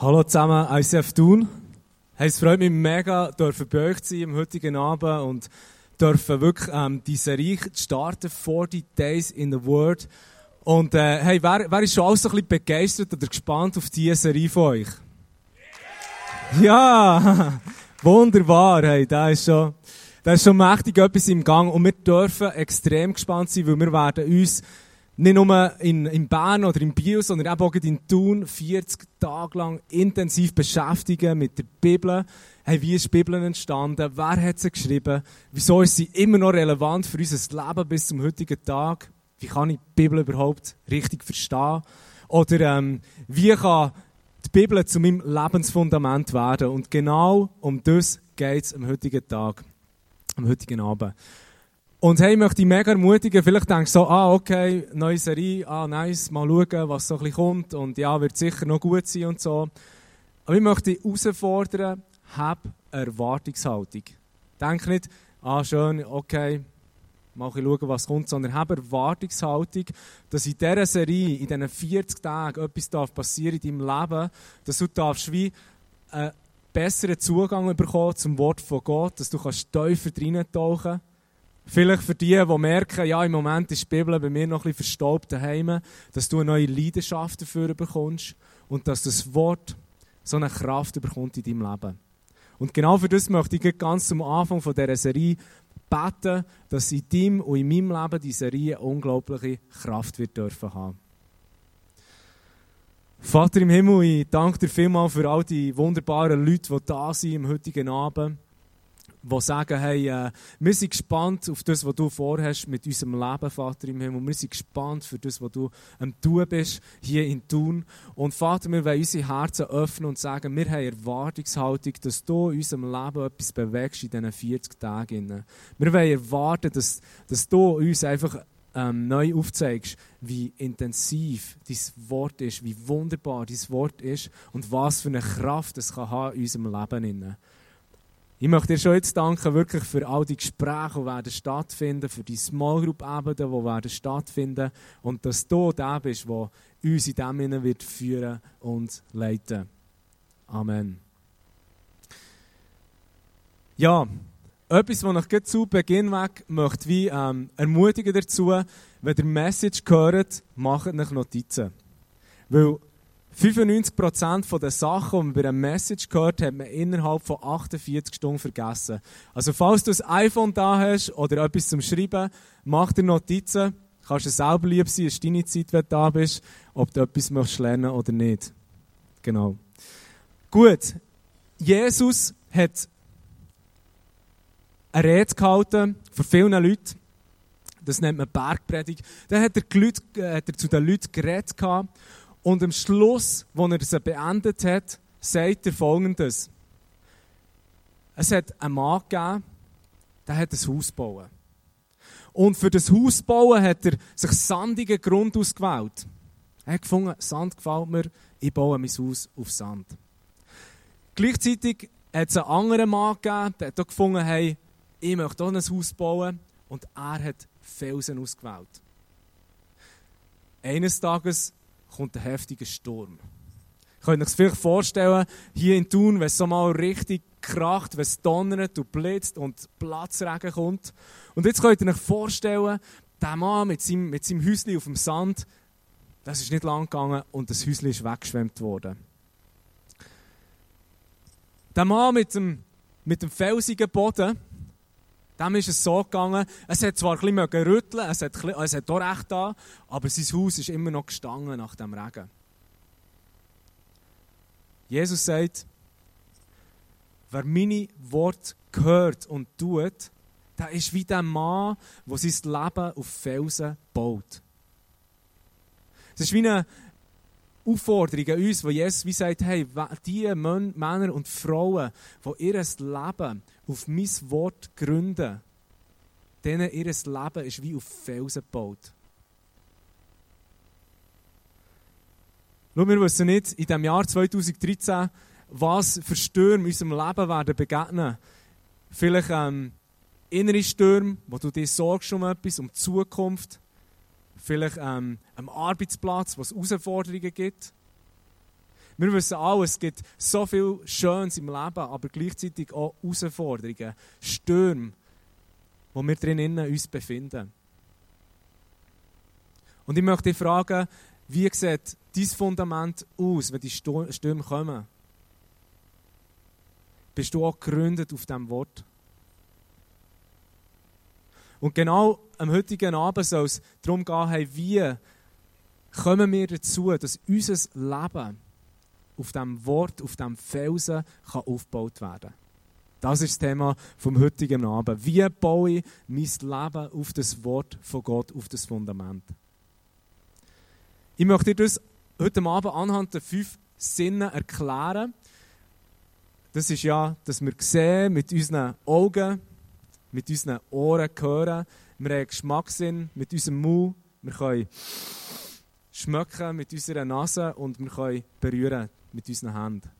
Hallo zusammen, ICF Thun. Hey, es freut mich mega, dürfen bei euch zu sein am heutigen Abend und dürfen wirklich ähm, die Serie starten, 40 Days in the Word. Und äh, hey, wer, wer ist schon alles so ein bisschen begeistert oder gespannt auf diese Serie von euch? Ja, wunderbar, hey, da ist schon, da ist schon mächtig etwas im Gang und wir dürfen extrem gespannt sein, weil wir werden uns nicht nur in, in Bern oder in Biel, sondern auch in Thun 40 Tage lang intensiv beschäftigen mit der Bibel. Hey, wie ist die Bibel entstanden? Wer hat sie geschrieben? Wieso ist sie immer noch relevant für unser Leben bis zum heutigen Tag? Wie kann ich die Bibel überhaupt richtig verstehen? Oder ähm, wie kann die Bibel zu meinem Lebensfundament werden? Und genau um das geht es am heutigen Tag, am heutigen Abend. Und hey, ich möchte dich mega ermutigen, vielleicht denkst du so, ah, okay, neue Serie, ah, nice, mal schauen, was so ein bisschen kommt und ja, wird sicher noch gut sein und so. Aber ich möchte dich herausfordern, hab Erwartungshaltung. Denk nicht, ah, schön, okay, mal schauen, was kommt, sondern hab Erwartungshaltung, dass in dieser Serie, in diesen 40 Tagen etwas darf passieren in deinem Leben, dass du darfst wie einen besseren Zugang bekommen zum Wort von Gott, dass du kannst tiefer reintauchen kannst Vielleicht für die, die merken, ja, im Moment ist die Bibel bei mir noch ein verstaubt daheim, dass du eine neue Leidenschaft dafür bekommst und dass das Wort so eine Kraft bekommt in deinem Leben. Und genau für das möchte ich ganz zum Anfang von dieser Serie beten, dass in deinem und in meinem Leben die Serie unglaubliche Kraft wird dürfen haben. Vater im Himmel, ich danke dir vielmals für all die wunderbaren Leute, die da sind im heutigen Abend die sagen, hey, äh, wir sind gespannt auf das, was du vorhast mit unserem Leben, Vater im Himmel. Wir sind gespannt für das, was du am Tun bist, hier in Thun. Und Vater, wir wollen unsere Herzen öffnen und sagen, wir haben Erwartungshaltung, dass du in unserem Leben etwas bewegst in diesen 40 Tagen. Wir wollen erwarten, dass, dass du uns einfach ähm, neu aufzeigst, wie intensiv dein Wort ist, wie wunderbar dein Wort ist und was für eine Kraft es kann haben in unserem Leben. Ich möchte dir schon jetzt danken, wirklich für all die Gespräche, die werden stattfinden, für die Small Group Abende, die werden stattfinden und dass du der bist, der uns in dem Sinne wird führen und leiten. Amen. Ja, etwas, was ich zu Beginn weg möchte, wie ähm, ermutigen dazu, wenn ihr Message hört, macht euch Notizen. Weil 95% der Sachen, die man bei einer Message gehört, hat man innerhalb von 48 Stunden vergessen. Also falls du ein iPhone da hast oder etwas zum Schreiben, mach dir Notizen. Kannst du selber lieb sein, ist deine Zeit, wenn du da bist, ob du etwas möchtest lernen oder nicht. Genau. Gut. Jesus hat eine Rede gehalten vor vielen Leuten. Das nennt man Bergpredigt. Dann hat er, Leute, äh, hat er zu den Leuten geredet. Und am Schluss, wo er sie beendet hat, sagt er folgendes. Es hat einen Mann gegeben, der hat ein Haus bauen. Und für das Haus bauen hat er sich sandigen Grund ausgewählt. Er hat gefunden, Sand gefällt mir, ich baue mein Haus auf Sand. Gleichzeitig hat es einen anderen Mann gegeben, der hat auch gefunden, hey, ich möchte auch ein Haus bauen. Und er hat Felsen ausgewählt. Eines Tages kommt ein heftiger Sturm. Könnt ihr euch vielleicht vorstellen, hier in Thun, wenn es so mal richtig kracht, wenn es donnert und blitzt und Platzregen kommt. Und jetzt könnt ihr euch vorstellen, der Mann mit seinem, mit seinem Häuschen auf dem Sand, das ist nicht lang gegangen und das Häuschen ist weggeschwemmt worden. Der Mann mit dem, mit dem felsigen Boden, dem ist es so gegangen, es hat zwar ein bisschen rütteln, es hat, es hat auch recht da, aber sein Haus ist immer noch gestanden nach dem Regen. Jesus sagt, wer meine Worte hört und tut, der ist wie der Mann, der sein Leben auf Felsen baut. Es ist wie eine Aufforderung an uns, wo Jesus wie sagt, hey, die Männer und Frauen, die ihr Leben auf mein Wort gründen, denen ihr Leben ist wie auf Felsen gebaut. Schau, wir wissen nicht in dem Jahr 2013, was für Stürme unserem Leben werden begegnen. Vielleicht ähm, innere Stürme, wo du dir sorgst um etwas, um die Zukunft. Vielleicht ähm, am Arbeitsplatz, wo es Herausforderungen gibt. Wir wissen alle, es gibt so viel Schönes im Leben, aber gleichzeitig auch Herausforderungen, Stürme, wo wir drinnen uns befinden. Und ich möchte dich fragen, wie sieht dein Fundament aus, wenn die Stürme kommen? Bist du auch gegründet auf diesem Wort? Und genau am heutigen Abend soll es darum gehen, hey, wie kommen wir dazu, dass unser Leben auf diesem Wort, auf diesem Felsen kann aufgebaut werden Das ist das Thema vom heutigen Abend. Wie baue ich mein Leben auf das Wort von Gott, auf das Fundament? Ich möchte dir das heute Abend anhand der fünf Sinne erklären. Das ist ja, dass wir sehen mit unseren Augen, mit unseren Ohren hören, wir haben Geschmackssinn mit unserem Mund, wir können schmecken mit unserer Nase und wir können berühren mit unseren Händen.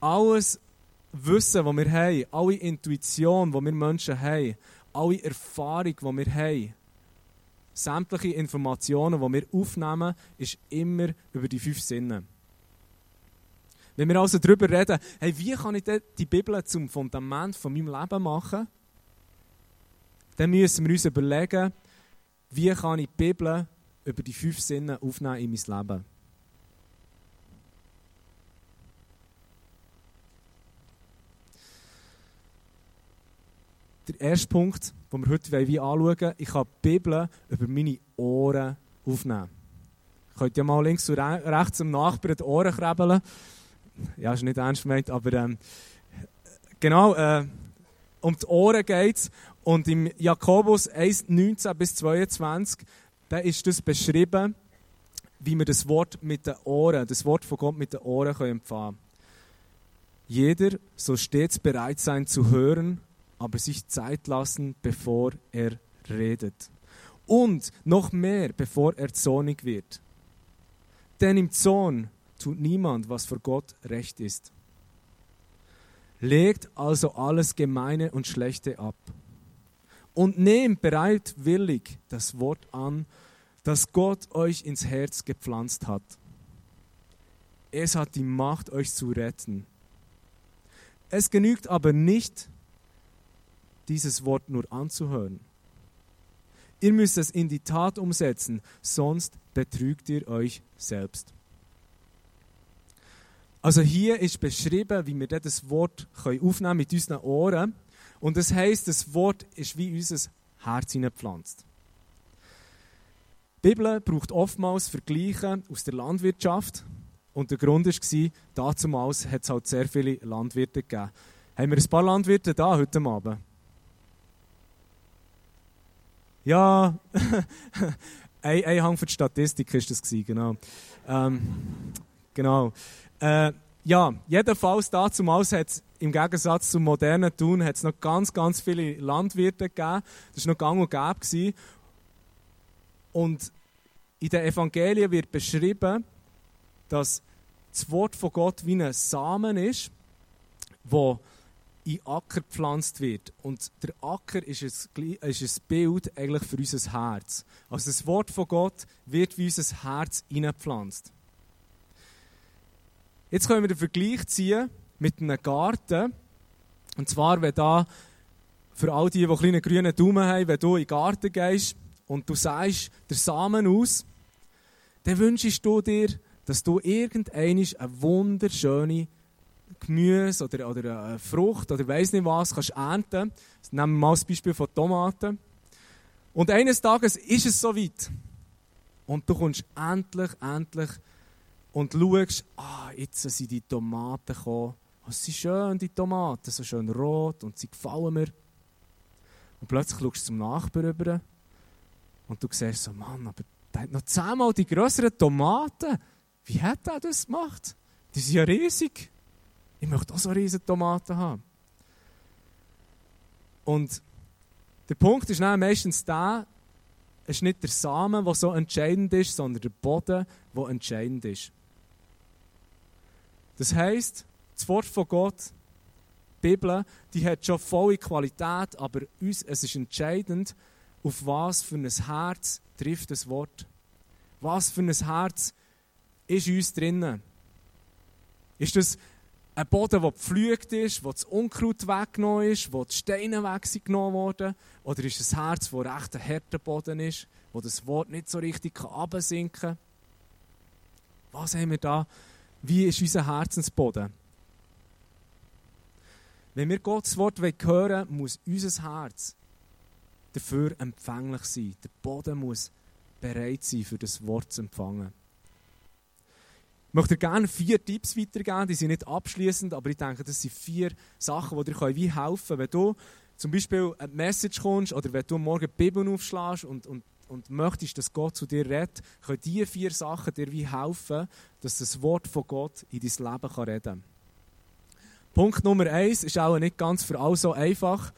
Alles Wissen, das wir haben, alle Intuition, die wir Menschen haben, alle Erfahrung, die wir haben, sämtliche Informationen, die wir aufnehmen, ist immer über die fünf Sinne. Wenn wir also darüber reden, hey, wie kann ich die Bibel zum Fundament von meinem Leben machen, dann müssen wir uns überlegen, wie kann ich die Bibel über die fünf Sinne aufnehmen in mein Leben. Der erste Punkt, den wir heute anschauen ich kann die Bibel über meine Ohren aufnehmen. Ich könnte ja mal links und rechts am Nachbarn die Ohren krabbeln. Ja, ist nicht ernst gemeint, aber ähm, genau, äh, um die Ohren geht es. Und im Jakobus 1, 19 bis 22, da ist das beschrieben, wie wir das Wort mit den Ohren, das Wort von Gott mit den Ohren können empfangen Jeder soll stets bereit sein zu hören, aber sich Zeit lassen, bevor er redet. Und noch mehr, bevor er zornig wird. Denn im Zorn tut niemand, was vor Gott recht ist. Legt also alles Gemeine und Schlechte ab und nehmt bereitwillig das Wort an, das Gott euch ins Herz gepflanzt hat. Es hat die Macht, euch zu retten. Es genügt aber nicht, dieses Wort nur anzuhören. Ihr müsst es in die Tat umsetzen, sonst betrügt ihr euch selbst. Also hier ist beschrieben, wie wir das Wort aufnehmen mit unseren Ohren. Und das heißt, das Wort ist wie unser Herz hineingepflanzt. Die Bibel braucht oftmals Vergleiche aus der Landwirtschaft. Und der Grund war, damals hat es halt sehr viele Landwirte gegeben. Haben wir ein paar Landwirte da heute Abend? Ja, ein, ein Hang für die Statistik war das, genau. Ähm, genau. Äh, ja, jedenfalls damals hat es im Gegensatz zum modernen Tun hat es noch ganz, ganz viele Landwirte gegeben. Das war noch gang und gäbe. Und in den Evangelien wird beschrieben, dass das Wort von Gott wie ein Samen ist, wo in Acker gepflanzt wird. Und der Acker ist ein, ist ein Bild eigentlich für unser Herz. Also das Wort von Gott wird wie unser Herz hineingepflanzt. Jetzt können wir den Vergleich ziehen mit einem Garten. Und zwar, wenn da, für all die, die einen kleinen grünen Daumen haben, wenn du in den Garten gehst und du sagst der Samen aus, dann wünschst du dir, dass du irgendeine eine wunderschöne Gemüse oder, oder eine Frucht oder weiß nicht was kannst ernten. Nehmen wir mal das Beispiel von Tomaten. Und eines Tages ist es soweit. Und du kommst endlich, endlich und schaust, ah, jetzt sind die Tomaten gekommen. Oh, sie sind schön, die Tomaten, so schön rot und sie gefallen mir. Und plötzlich schaust du zum Nachbarn rüber und du siehst so, Mann, aber der hat noch zehnmal die größeren Tomaten. Wie hat er das gemacht? Die sind ja riesig. Ich möchte auch so riesige Tomaten haben. Und der Punkt ist dann meistens der, es ist nicht der Samen, der so entscheidend ist, sondern der Boden, der entscheidend ist. Das heisst, das Wort von Gott, die Bibel, die hat schon volle Qualität, aber uns, es ist entscheidend, auf was für ein Herz trifft das Wort. Was für ein Herz ist uns drinnen? Ist das ein Boden, der gepflügt ist, wo das Unkraut weggenommen ist, wo die Steine weggenommen wurden? Oder ist ein Herz, das recht ein harter Boden ist, wo das Wort nicht so richtig absinken kann? Was haben wir da? Wie ist unser Herzensboden? Wenn wir Gottes Wort hören wollen, muss unser Herz dafür empfänglich sein. Der Boden muss bereit sein, für das Wort zu empfangen. Ich möchte gerne vier Tipps weitergeben, die sind nicht abschließend, aber ich denke, das sind vier Sachen, die dir helfen können. Wenn du zum Beispiel eine Message kommst oder wenn du morgen die Bibel aufschlägst und, und, und möchtest, dass Gott zu dir redet, können diese vier Sachen dir wie helfen, dass das Wort von Gott in dein Leben reden kann. Punkt Nummer eins ist auch nicht ganz für alle so einfach.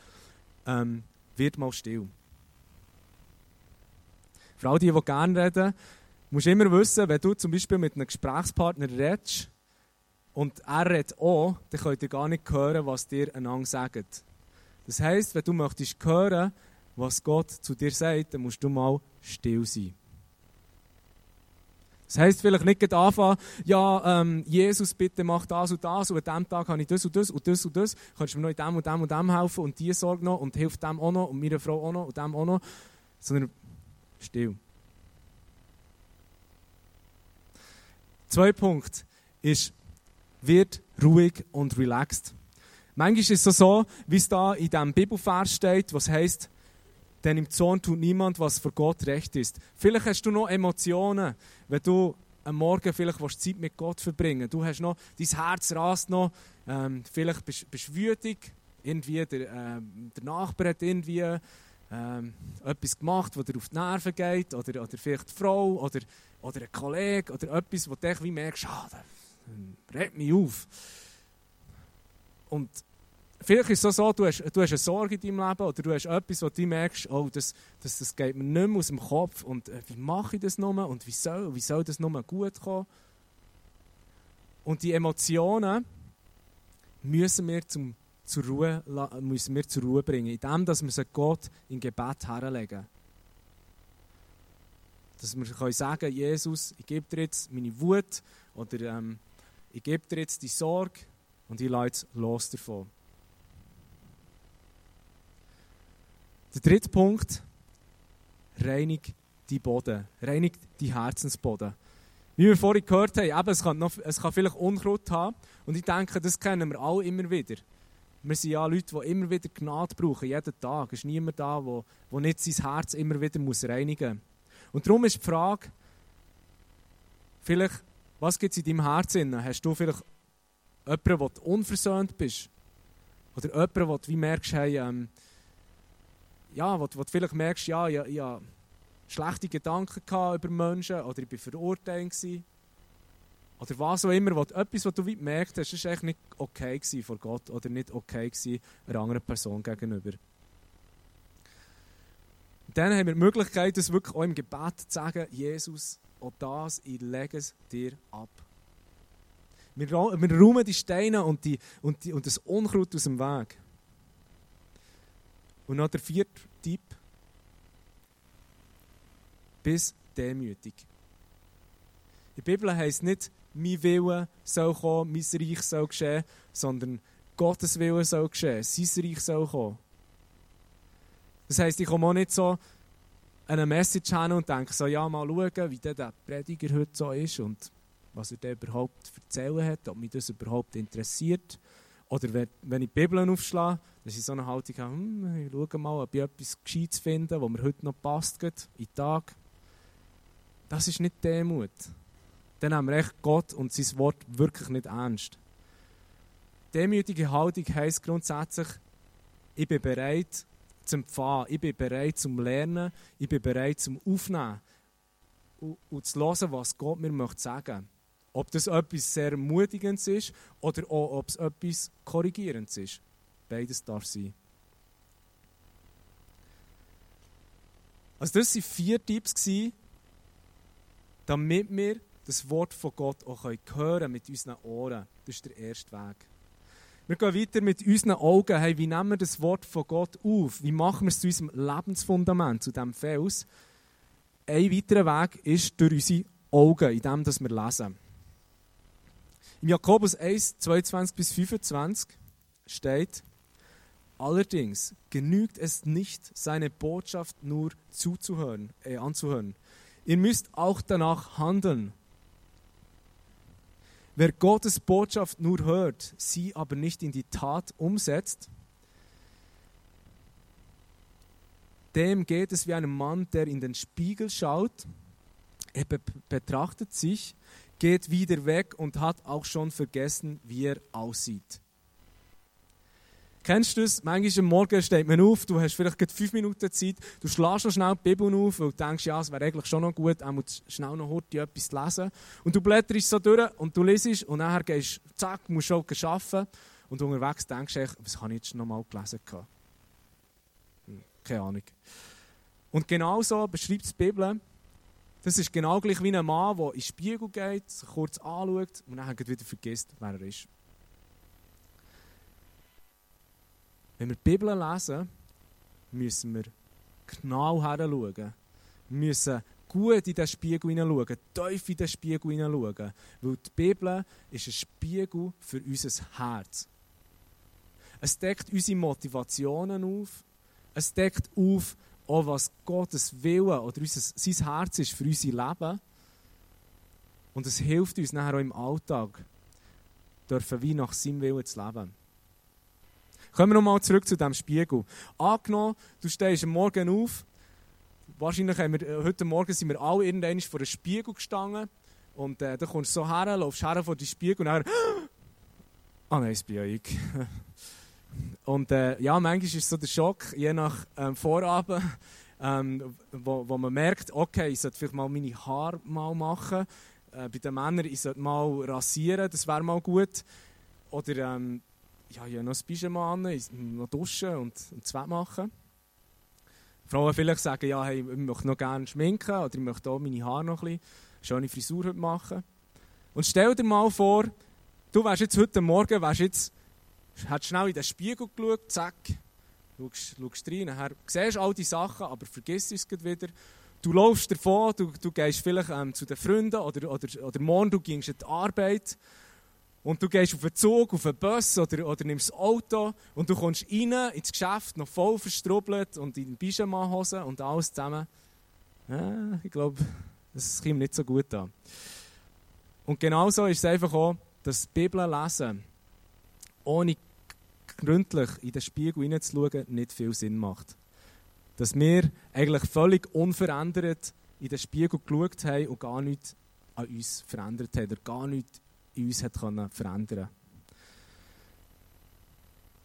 Ähm, wird mal still. Für all die, die gerne reden, musst du immer wissen, wenn du zum Beispiel mit einem Gesprächspartner redest und er redet auch, dann könnt ihr gar nicht hören, was dir einander sagt. Das heisst, wenn du möchtest hören, was Gott zu dir sagt, dann musst du mal still sein. Das heisst vielleicht nicht anfangen, ja, ähm, Jesus, bitte mach das und das und an diesem Tag habe ich das und das und das und das. Kannst du mir noch in dem und dem und dem helfen und die Sorge noch und hilft dem auch noch und meiner Frau auch noch und dem auch noch. Sondern still. Zwei Punkt ist, wird ruhig und relaxed. Manchmal ist es so, wie es da in diesem Bibelvers steht, was heißt, denn im Zorn tut niemand, was für Gott recht ist. Vielleicht hast du noch Emotionen, wenn du am Morgen vielleicht Zeit mit Gott verbringen Du hast noch, dein Herz rast noch, ähm, vielleicht bist du wütig, irgendwie der, äh, der Nachbar hat irgendwie ähm, etwas gemacht, was dir auf die Nerven geht, oder, oder vielleicht die Frau, oder, oder ein Kollege, oder etwas, wo du wie merkst, ah, das regt mich auf. Und Vielleicht ist es so, du hast, du hast eine Sorge in deinem Leben oder du hast etwas, wo du merkst, oh, das, das, das geht mir nicht mehr aus dem Kopf und äh, wie mache ich das nur und wie soll, wie soll das nur gut kommen? Und die Emotionen müssen wir, zum, zur, Ruhe, müssen wir zur Ruhe bringen, indem dass wir sie Gott in Gebet herlegen. Dass wir können sagen Jesus, ich gebe dir jetzt meine Wut oder ähm, ich gebe dir jetzt die Sorge und ich lasse los davon. Der dritte Punkt, reinig die Boden, reinig die Herzensboden. Wie wir vorhin gehört haben, eben, es, kann noch, es kann vielleicht Unkraut haben und ich denke, das kennen wir alle immer wieder. Wir sind ja Leute, die immer wieder Gnade brauchen, jeden Tag. Es ist niemand da, der, der nicht sein Herz immer wieder muss reinigen muss. Und darum ist die Frage, vielleicht, was gibt es in deinem Herzen? Hast du vielleicht jemanden, du unversöhnt bist? Oder jemanden, wo du wie merkst, hey, ähm, ja, wo, wo du vielleicht merkst, ja, ich, ich schlechte Gedanken über Menschen oder ich war verurteilt. Oder was auch immer, wo, etwas, was du gemerkt hast, ist eigentlich nicht okay vor Gott oder nicht okay einer anderen Person gegenüber. Und dann haben wir die Möglichkeit, das wirklich auch im Gebet zu sagen, Jesus, auch das, ich lege es dir ab. Wir, wir räumen die Steine und, die, und, die, und das Unkraut aus dem Weg. Und noch der vierte Tipp. Bis demütig. In der Bibel heißt nicht, mein Wille soll kommen, mein Reich soll geschehen, sondern Gottes Wille soll geschehen, sein Reich soll kommen. Das heisst, ich komme auch nicht so eine Message hin und denke so, ja, mal schauen, wie der Prediger heute so ist und was er da überhaupt erzählen hat, ob mich das überhaupt interessiert. Oder wenn ich die Bibel aufschlage, dass ich so eine Haltung habe, hm, ich schaue mal, ob ich etwas Gescheites finde, was mir heute noch passt, in den Tag. Das ist nicht Demut. Dann haben wir echt Gott und sein Wort wirklich nicht ernst. Demütige Haltung heisst grundsätzlich, ich bin bereit zum Empfangen, ich bin bereit zum Lernen, ich bin bereit zum Aufnehmen und, zu hören, was Gott mir möchte sagen möchte. Ob das etwas sehr Ermutigendes ist oder auch, ob es etwas Korrigierendes ist. Beides darf sein. Also das waren vier Tipps, damit wir das Wort von Gott auch hören können mit unseren Ohren. Das ist der erste Weg. Wir gehen weiter mit unseren Augen. Hey, wie nehmen wir das Wort von Gott auf? Wie machen wir es zu unserem Lebensfundament, zu diesem Fels? Ein weiterer Weg ist durch unsere Augen, in dem wir lesen. Im Jakobus 1, 22 bis 25 steht, allerdings genügt es nicht, seine Botschaft nur zuzuhören, äh, anzuhören. Ihr müsst auch danach handeln. Wer Gottes Botschaft nur hört, sie aber nicht in die Tat umsetzt, dem geht es wie einem Mann, der in den Spiegel schaut. Er be betrachtet sich, geht wieder weg und hat auch schon vergessen, wie er aussieht. Kennst du das? Manchmal am Morgen steht man auf, du hast vielleicht gerade fünf Minuten Zeit, du schlägst schon schnell die Bibel auf, weil du denkst, ja, es wäre eigentlich schon noch gut, auch schnell noch heute etwas lesen. Und du blätterst so durch und du liest und nachher gehst zack, musst schon arbeiten und unterwegs denkst du, was habe ich jetzt noch mal gelesen? Hm, keine Ahnung. Und genau so beschreibt die Bibel, das ist genau gleich wie ein Mann, der in den Spiegel geht, sich kurz anschaut und dann wieder vergisst, wer er ist. Wenn wir die Bibel lesen, müssen wir genau hinschauen. Wir müssen gut in den Spiegel hineinschauen, tief in den Spiegel hineinschauen. Weil die Bibel ist ein Spiegel für unser Herz. Es deckt unsere Motivationen auf. Es deckt auf, auch was Gottes Wille oder unser, sein Herz ist für unser Leben. Und es hilft uns nachher auch im Alltag, dürfen wie nach seinem Willen zu leben. Kommen wir nochmal zurück zu diesem Spiegel. Angenommen, du stehst am Morgen auf. Wahrscheinlich haben wir, äh, heute Morgen sind wir alle irgendwann vor einem Spiegel gestanden. Und äh, dann kommst du so her, laufst her vor den Spiegel und dann. Ah nein, es bin ja ich. Und äh, ja, manchmal ist so der Schock, je nach ähm, Vorabend, ähm, wo, wo man merkt, okay, ich sollte vielleicht mal meine Haare mal machen. Äh, bei den Männern, ich sollte mal rasieren, das wäre mal gut. Oder ähm, ja, ich habe noch ein Pyjama an, noch duschen und, und Zwett machen. Frauen vielleicht sagen, ja, hey, ich möchte noch gerne schminken oder ich möchte auch meine Haare noch ein bisschen schöne Frisur heute machen. Und stell dir mal vor, du wärst jetzt heute Morgen, wärst jetzt hat schnell in den Spiegel geschaut, zack, schaust, rein, nachher siehst all die Sachen, aber vergisst es wieder. Du laufst davon, du, du gehst vielleicht ähm, zu den Freunden oder, oder, oder morgen du gehst in die Arbeit und du gehst auf den Zug, auf den Bus oder, oder nimmst das Auto und du kommst rein ins Geschäft, noch voll verstrubbelt und in Pyjama-Hosen und alles zusammen. Ja, ich glaube, das kommt nicht so gut an. Und genauso ist es einfach auch, dass Bibel lesen ohne gründlich in den Spiegel hineinzuschauen, nicht viel Sinn macht. Dass wir eigentlich völlig unverändert in den Spiegel geschaut haben und gar nichts an uns verändert haben oder gar nichts uns hat können verändern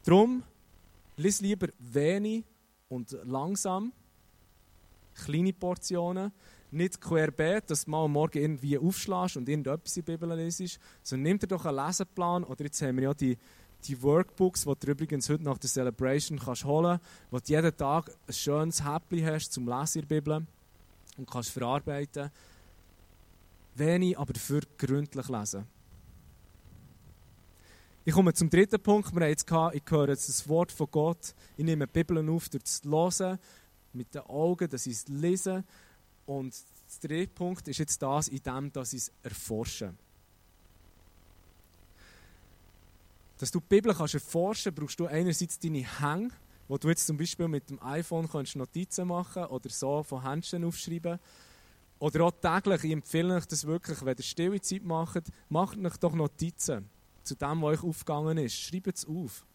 Darum, lies lieber wenig und langsam, kleine Portionen, nicht querbeet, dass du mal am Morgen irgendwie aufschlägst und irgendetwas in der Bibel lesest, sondern nimm dir doch einen Leseplan, oder jetzt haben wir ja die die Workbooks, die du übrigens heute nach der Celebration kannst holen kannst, wo du jeden Tag ein schönes Häppchen hast zum Lesen in der Bibel und kannst verarbeiten. Wenig, aber dafür gründlich lesen. Ich komme zum dritten Punkt. Wir haben jetzt gehabt, ich höre jetzt das Wort von Gott. Ich nehme die Bibel auf, durch das Hören, mit den Augen, dass ich es lese. Und der dritte Punkt ist jetzt das, in dem, dass ich es erforsche. Dass du die Bibel kannst erforschen kannst, brauchst du einerseits deine Hänge, wo du jetzt zum Beispiel mit dem iPhone kannst Notizen machen oder so von Händchen aufschreiben Oder auch täglich, ich empfehle euch das wirklich, wenn ihr stille Zeit macht, macht euch doch Notizen zu dem, was euch aufgegangen ist. Schreibt es auf.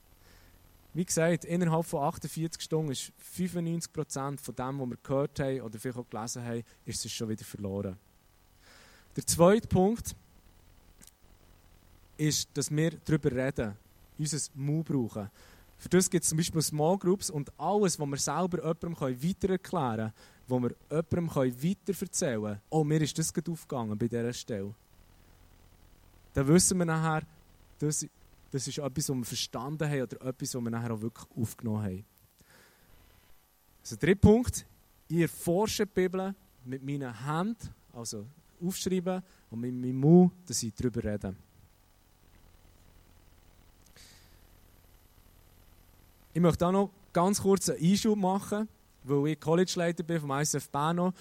Wie gesagt, innerhalb von 48 Stunden ist 95% von dem, was wir gehört haben oder vielleicht auch gelesen haben, ist es schon wieder verloren. Der zweite Punkt ist, dass wir darüber reden, unser Mu brauchen. Für das gibt es zum Beispiel Small Groups und alles, was wir selber jemandem weiter erklären können, was wir jemandem weiter erzählen können. Oh, mir ist das gerade aufgegangen bei dieser Stelle. Dann wissen wir nachher, das, das ist etwas, was wir verstanden haben oder etwas, was wir nachher auch wirklich aufgenommen haben. Also, der dritte Punkt, ich erforsche die Bibel mit meinen Händen, also aufschreiben und mit meinem Mund, dass ich darüber rede. Ich möchte auch noch ganz kurz einen Einschub machen, weil ich College-Leiter bin vom ISF Bern.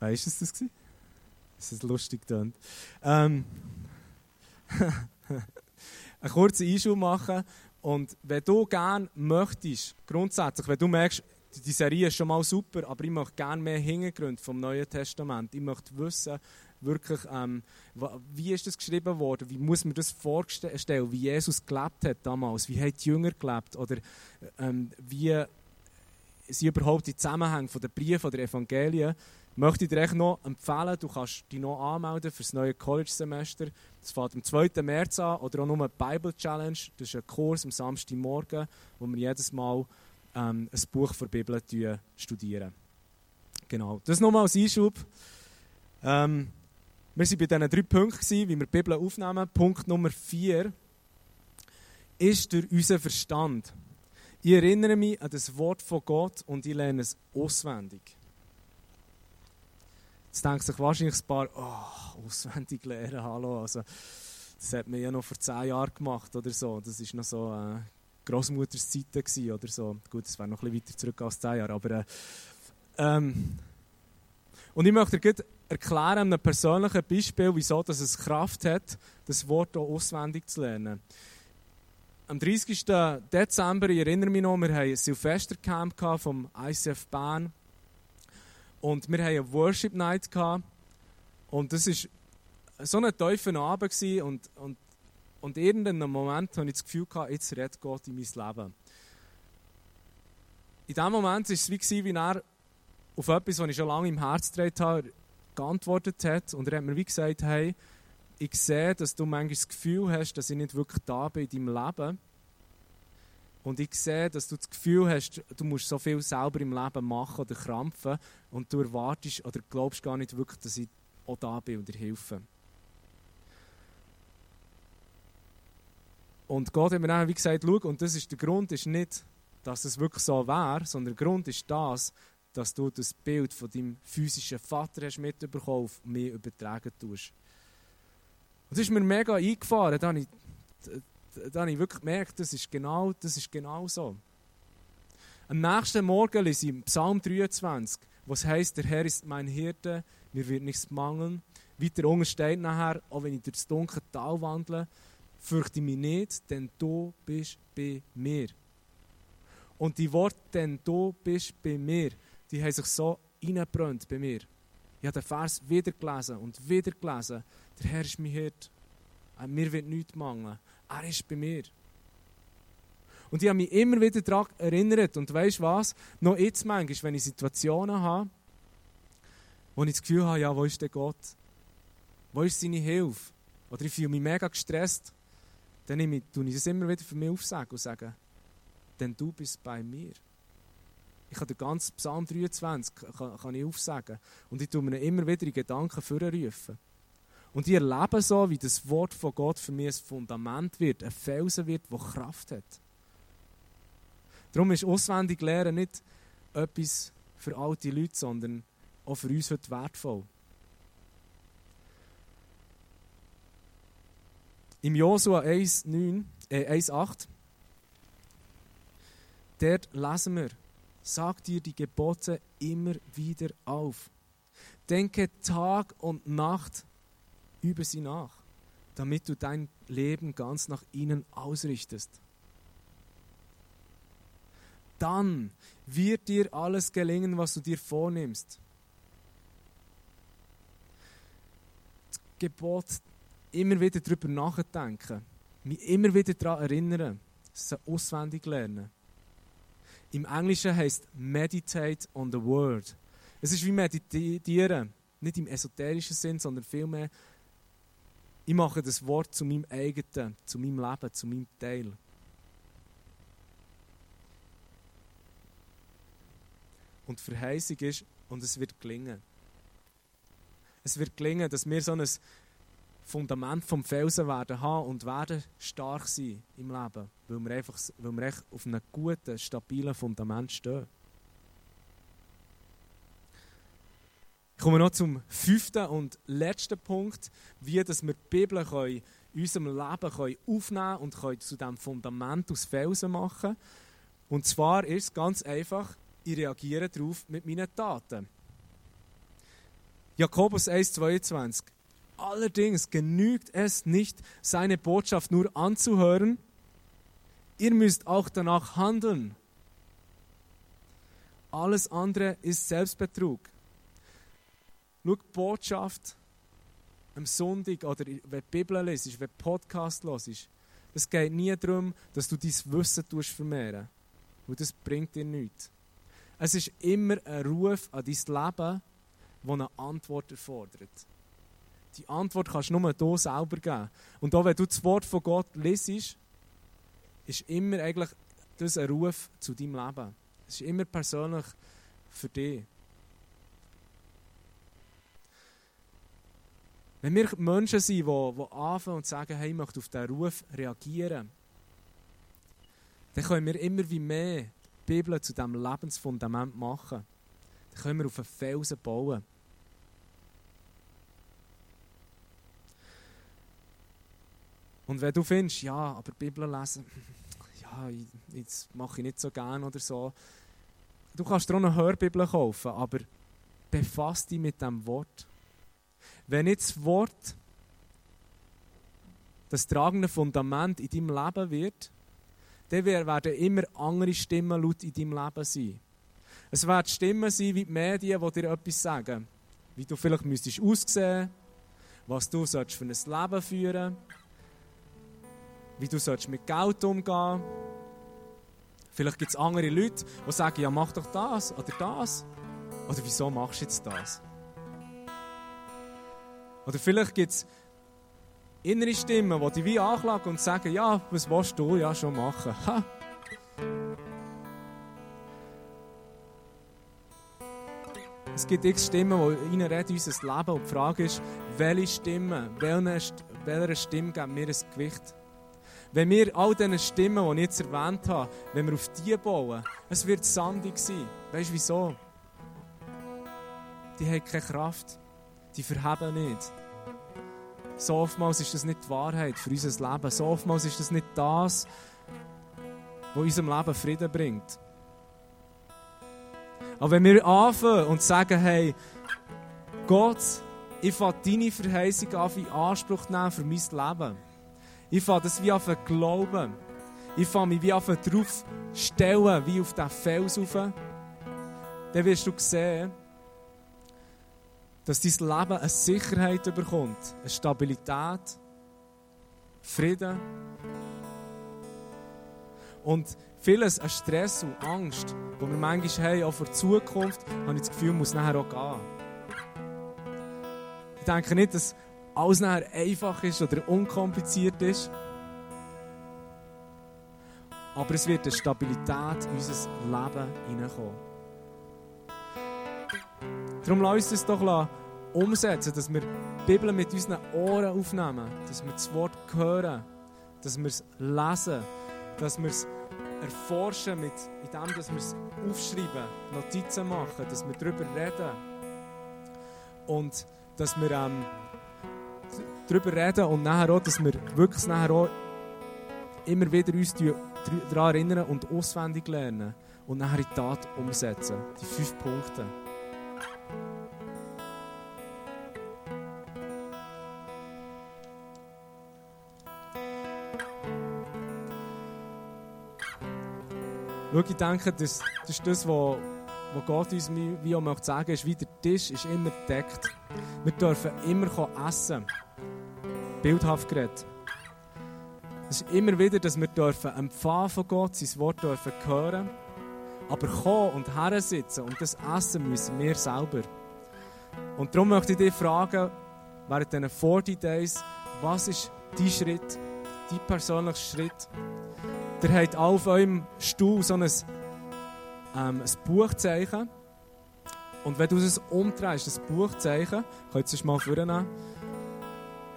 Weißt du, was das war? dass es lustig klingt. Ähm, einen kurzen Einschub machen und wenn du gerne möchtest, grundsätzlich, wenn du merkst, die Serie ist schon mal super, aber ich möchte gerne mehr Hintergründe vom Neuen Testament. Ich möchte wissen, wirklich, ähm, wie ist das geschrieben worden? Wie muss man das vorstellen? Wie Jesus gelebt hat damals? Wie haben die Jünger gelebt? Oder ähm, wie sind überhaupt die Zusammenhänge der Briefe der Evangelien? Möchte ich dir echt noch empfehlen, du kannst dich noch anmelden für das neue College-Semester. Das fängt am 2. März an oder auch nur Bible Challenge. Das ist ein Kurs am Samstagmorgen, wo wir jedes Mal ähm, ein Buch der Bibel studieren. Genau. Das nochmal als Einschub. Ähm, wir waren bei diesen drei Punkten, wie wir die Bibel aufnehmen. Punkt Nummer vier ist durch unseren Verstand. Ich erinnere mich an das Wort von Gott und ich lerne es auswendig. Jetzt denkt sich wahrscheinlich ein paar, oh, auswendig lernen, hallo. Also, das hat man ja noch vor zehn Jahren gemacht oder so. Das war noch so äh, Großmutters Zeiten oder so. Gut, das wäre noch ein bisschen weiter zurück als zehn Jahre, aber äh, ähm, und ich möchte dir erklären, einem persönlichen Beispiel, wieso dass es Kraft hat, das Wort auch auswendig zu lernen. Am 30. Dezember, ich erinnere mich noch, wir hatten ein Silvestercamp vom ICF Bern. Und wir hatten eine Worship Night. Gehabt. Und das war so ein tiefer Abend. Gewesen. Und, und, und in irgendeinem Moment hatte ich das Gefühl, gehabt, jetzt redet Gott in mein Leben. In diesem Moment war es wie, wie er auf etwas, was ich schon lange im Herz getragen habe, geantwortet hat. Und er hat mir wie gesagt, hey, ich sehe, dass du manchmal das Gefühl hast, dass ich nicht wirklich da bin in deinem Leben. Und ich sehe, dass du das Gefühl hast, du musst so viel selber im Leben machen oder krampfen und du erwartest oder glaubst gar nicht wirklich, dass ich auch da bin und dir helfe. Und Gott hat mir dann wie gesagt, schau, und das ist der Grund ist nicht, dass es wirklich so wäre, sondern der Grund ist das, dass du das Bild von deinem physischen Vater hast mitbekommen und mir übertragen tust. Und das ist mir mega eingefahren. Da habe ich, da habe ich wirklich gemerkt, das ist genau, das ist genau so. Am nächsten Morgen lese ich Psalm 23, was heißt, der Herr ist mein Hirte, mir wird nichts mangeln. Weiter unten steht nachher, auch wenn ich durch das dunkle Tal wandle, fürchte mich nicht, denn du bist bei mir. Und die Worte, denn du bist bei mir, die haben sich so reingebrannt bei mir. Ich habe den Vers wieder gelesen und wieder gelesen. Der Herr ist mein Hirt. Äh, mir wird nichts mangeln. Er ist bei mir. Und ich habe mich immer wieder daran erinnert. Und weißt du was? Noch jetzt manchmal, wenn ich Situationen habe, wo ich das Gefühl habe, ja, wo ist der Gott? Wo ist seine Hilfe? Oder ich fühle mich mega gestresst. Dann nehme ich, tue ich das immer wieder für mich aufsagen und sage, denn du bist bei mir. Ich kann den ganzen Psalm 23 kann, kann ich aufsagen. Und ich tue mir immer wieder in Gedanken vorrufen. Und ich erlebe so, wie das Wort von Gott für mich ein Fundament wird, ein Felsen wird, der Kraft hat. Darum ist auswendig Lehren nicht etwas für alte Leute, sondern auch für uns heute wertvoll. Im Josua 1,9, äh 1,8, dort lesen wir, Sag dir die Gebote immer wieder auf. Denke Tag und Nacht über sie nach, damit du dein Leben ganz nach ihnen ausrichtest. Dann wird dir alles gelingen, was du dir vornimmst. Das Gebot, immer wieder darüber nachdenken, mich immer wieder daran erinnern, es auswendig lernen. Im Englischen heißt meditate on the word. Es ist wie meditieren, nicht im esoterischen Sinn, sondern vielmehr, ich mache das Wort zu meinem eigenen, zu meinem Leben, zu meinem Teil. Und die Verheißung ist, und es wird gelingen. Es wird gelingen, dass wir so ein Fundament vom Felsen werden haben und werden stark sein im Leben, weil wir einfach weil wir echt auf einem guten, stabilen Fundament stehen. Ich komme noch zum fünften und letzten Punkt, wie dass wir die Bibel können, in unserem Leben können aufnehmen und können zu diesem Fundament aus Felsen machen. Und zwar ist es ganz einfach, ich reagiere darauf mit meinen Taten. Jakobus 1,22. Allerdings genügt es nicht, seine Botschaft nur anzuhören. Ihr müsst auch danach handeln. Alles andere ist Selbstbetrug. Schau, die Botschaft am Sonntag oder wenn du die Bibel liest, wenn du Podcast hörst, es geht nie darum, dass du dein Wissen vermehren weil das bringt dir nichts. Es ist immer ein Ruf an dein Leben, der eine Antwort erfordert. Die Antwort kannst du nur du selber geben. Und auch wenn du das Wort von Gott liest, ist immer eigentlich das ein Ruf zu deinem Leben. Es ist immer persönlich für dich. Wenn wir Menschen sind, die, die anfangen und sagen, hey, ich möchte auf diesen Ruf reagieren, dann können wir immer wie mehr die Bibel zu diesem Lebensfundament machen. Dann können wir auf einen Felsen bauen. Und wenn du findest, ja, aber Bibel lesen, ja, jetzt mache ich nicht so gerne oder so, du kannst dir auch eine Hörbibel kaufen, aber befass dich mit dem Wort. Wenn nicht das Wort das tragende Fundament in deinem Leben wird, dann werden immer andere Stimmen laut in deinem Leben sein. Es werden Stimmen sein wie die Medien, die dir etwas sagen. Wie du vielleicht müsstest aussehen, was du für ein Leben führen wie du mit Geld umgehen Vielleicht gibt es andere Leute, die sagen, ja mach doch das oder das. Oder wieso machst du jetzt das? Oder vielleicht gibt es innere Stimmen, die dich wie anklagen und sagen, ja, was willst du ja schon machen? Ha. Es gibt x Stimmen, die reinreden in unser Leben und die Frage ist, welche Stimme, welcher Stimme geben wir ein Gewicht? Wenn wir all diese Stimmen, die ich jetzt erwähnt habe, wenn wir auf die bauen, es wird sandig sein. Weißt du wieso? Die haben keine Kraft. Die verheben nicht. So oftmals ist das nicht die Wahrheit für unser Leben. So oftmals ist das nicht das, was unserem Leben Frieden bringt. Aber wenn wir anfangen und sagen, hey, Gott, ich fange deine Verheißung an, in Anspruch nehmen für mein Leben. Ich fange das wie auf glauben. Ich fange mich wie auf drauf stellen, wie auf diesen Fels rauf. Dann wirst du sehen, dass dein Leben eine Sicherheit bekommt, eine Stabilität, Frieden und vieles an Stress und Angst, wo wir manchmal haben, auch vor der Zukunft, habe ich das Gefühl, muss nachher auch gehen. Ich denke nicht, dass alles nachher einfach ist oder unkompliziert ist. Aber es wird eine Stabilität in unser Leben hineinkommen. Darum lass uns das doch umsetzen, dass wir die Bibel mit unseren Ohren aufnehmen, dass wir das Wort hören, dass wir es lesen, dass wir es erforschen, mit, indem dass wir es aufschreiben, Notizen machen, dass wir darüber reden und dass wir ähm, darüber reden und nachher auch, dass wir wirklich nachher auch immer wieder uns daran erinnern und auswendig lernen und nachher in die Tat umsetzen. Die fünf Punkte. Schau, ich denke, das, das ist das, was, was Gott uns wie auch möchte sagen ist, wie der Tisch ist immer gedeckt. Wir dürfen immer essen. Bildhaft geredet. Es ist immer wieder, dass wir dürfen empfangen von Gott, sein Wort dürfen hören. Aber kommen und her sitzen und das essen müssen wir selber. Und darum möchte ich dich fragen, während diesen 40 Days, was ist dein Schritt, dein persönlicher Schritt, Ihr habt auf eurem Stuhl so ein, ähm, ein Buchzeichen. Und wenn du es umdrehst, das Buchzeichen, könnt ihr es mal vornehmen,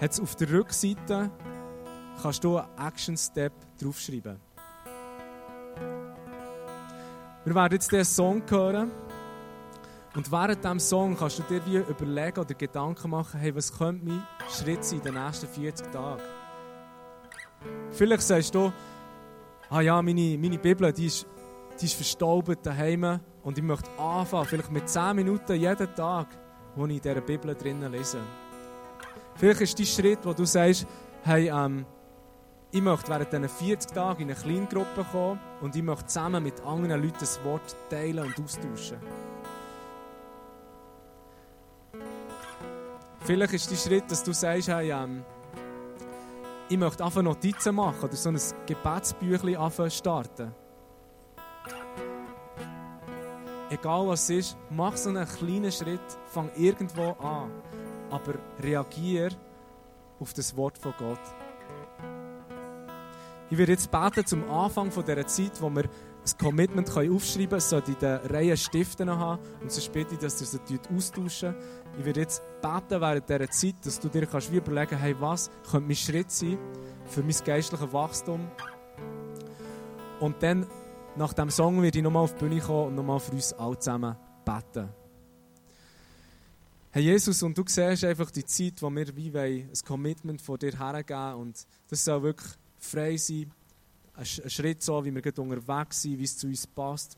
hat es auf der Rückseite, kannst du einen Action Step draufschreiben. Wir werden jetzt diesen Song hören. Und während diesem Song kannst du dir wie überlegen oder Gedanken machen, hey, was könnte mein Schritt sein in den nächsten 40 Tagen? Vielleicht sagst du, ah ja, meine, meine Bibel, die ist, die ist verstaubt daheim und ich möchte anfangen, vielleicht mit 10 Minuten jeden Tag die ich in dieser Bibel drinnen lese. Vielleicht ist dein Schritt, wo du sagst, hey, ähm, ich möchte während diesen 40 Tagen in eine Kleingruppe kommen und ich möchte zusammen mit anderen Leuten das Wort teilen und austauschen. Vielleicht ist dein Schritt, dass du sagst, hey, ähm, ich möchte einfach Notizen machen oder so ein Gebetsbüchlein anfangen starten. Egal was es ist, mach so einen kleinen Schritt, fang irgendwo an, aber reagier auf das Wort von Gott. Ich werde jetzt beten zum Anfang von dieser Zeit, wo wir ein Commitment aufschreiben können, es sollte in den Reihen Stiften haben und so bitte ich, dass ihr es austauschen Ich werde jetzt beten während dieser Zeit, dass du dir kannst wie überlegen hey, was könnte mein Schritt sein für mein geistliches Wachstum. Und dann, nach dem Song, werde ich nochmal auf die Bühne kommen und nochmal für uns alle zusammen beten. Herr Jesus, und du siehst einfach die Zeit, wo wir wie ein Commitment von dir hergeben und das soll wirklich frei sein. Ein Schritt so, wie wir gerade unterwegs sind, wie es zu uns passt.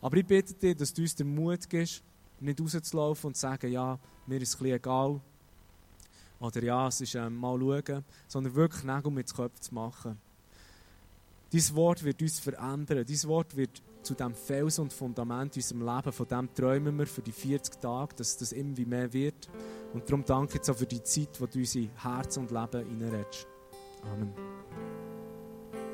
Aber ich bitte dich, dass du uns den Mut gibst, nicht rauszulaufen und zu sagen, ja, mir ist es egal. Oder ja, es ist ähm, mal schauen. Sondern wirklich Nägel mit Köpfen zu machen. Dein Wort wird uns verändern. Dein Wort wird zu dem Fels und Fundament in unserem Leben. Von dem träumen wir für die 40 Tage, dass das immer mehr wird. Und darum danke ich jetzt auch für die Zeit, wo du in unser Herz und Leben hineinredest. Amen.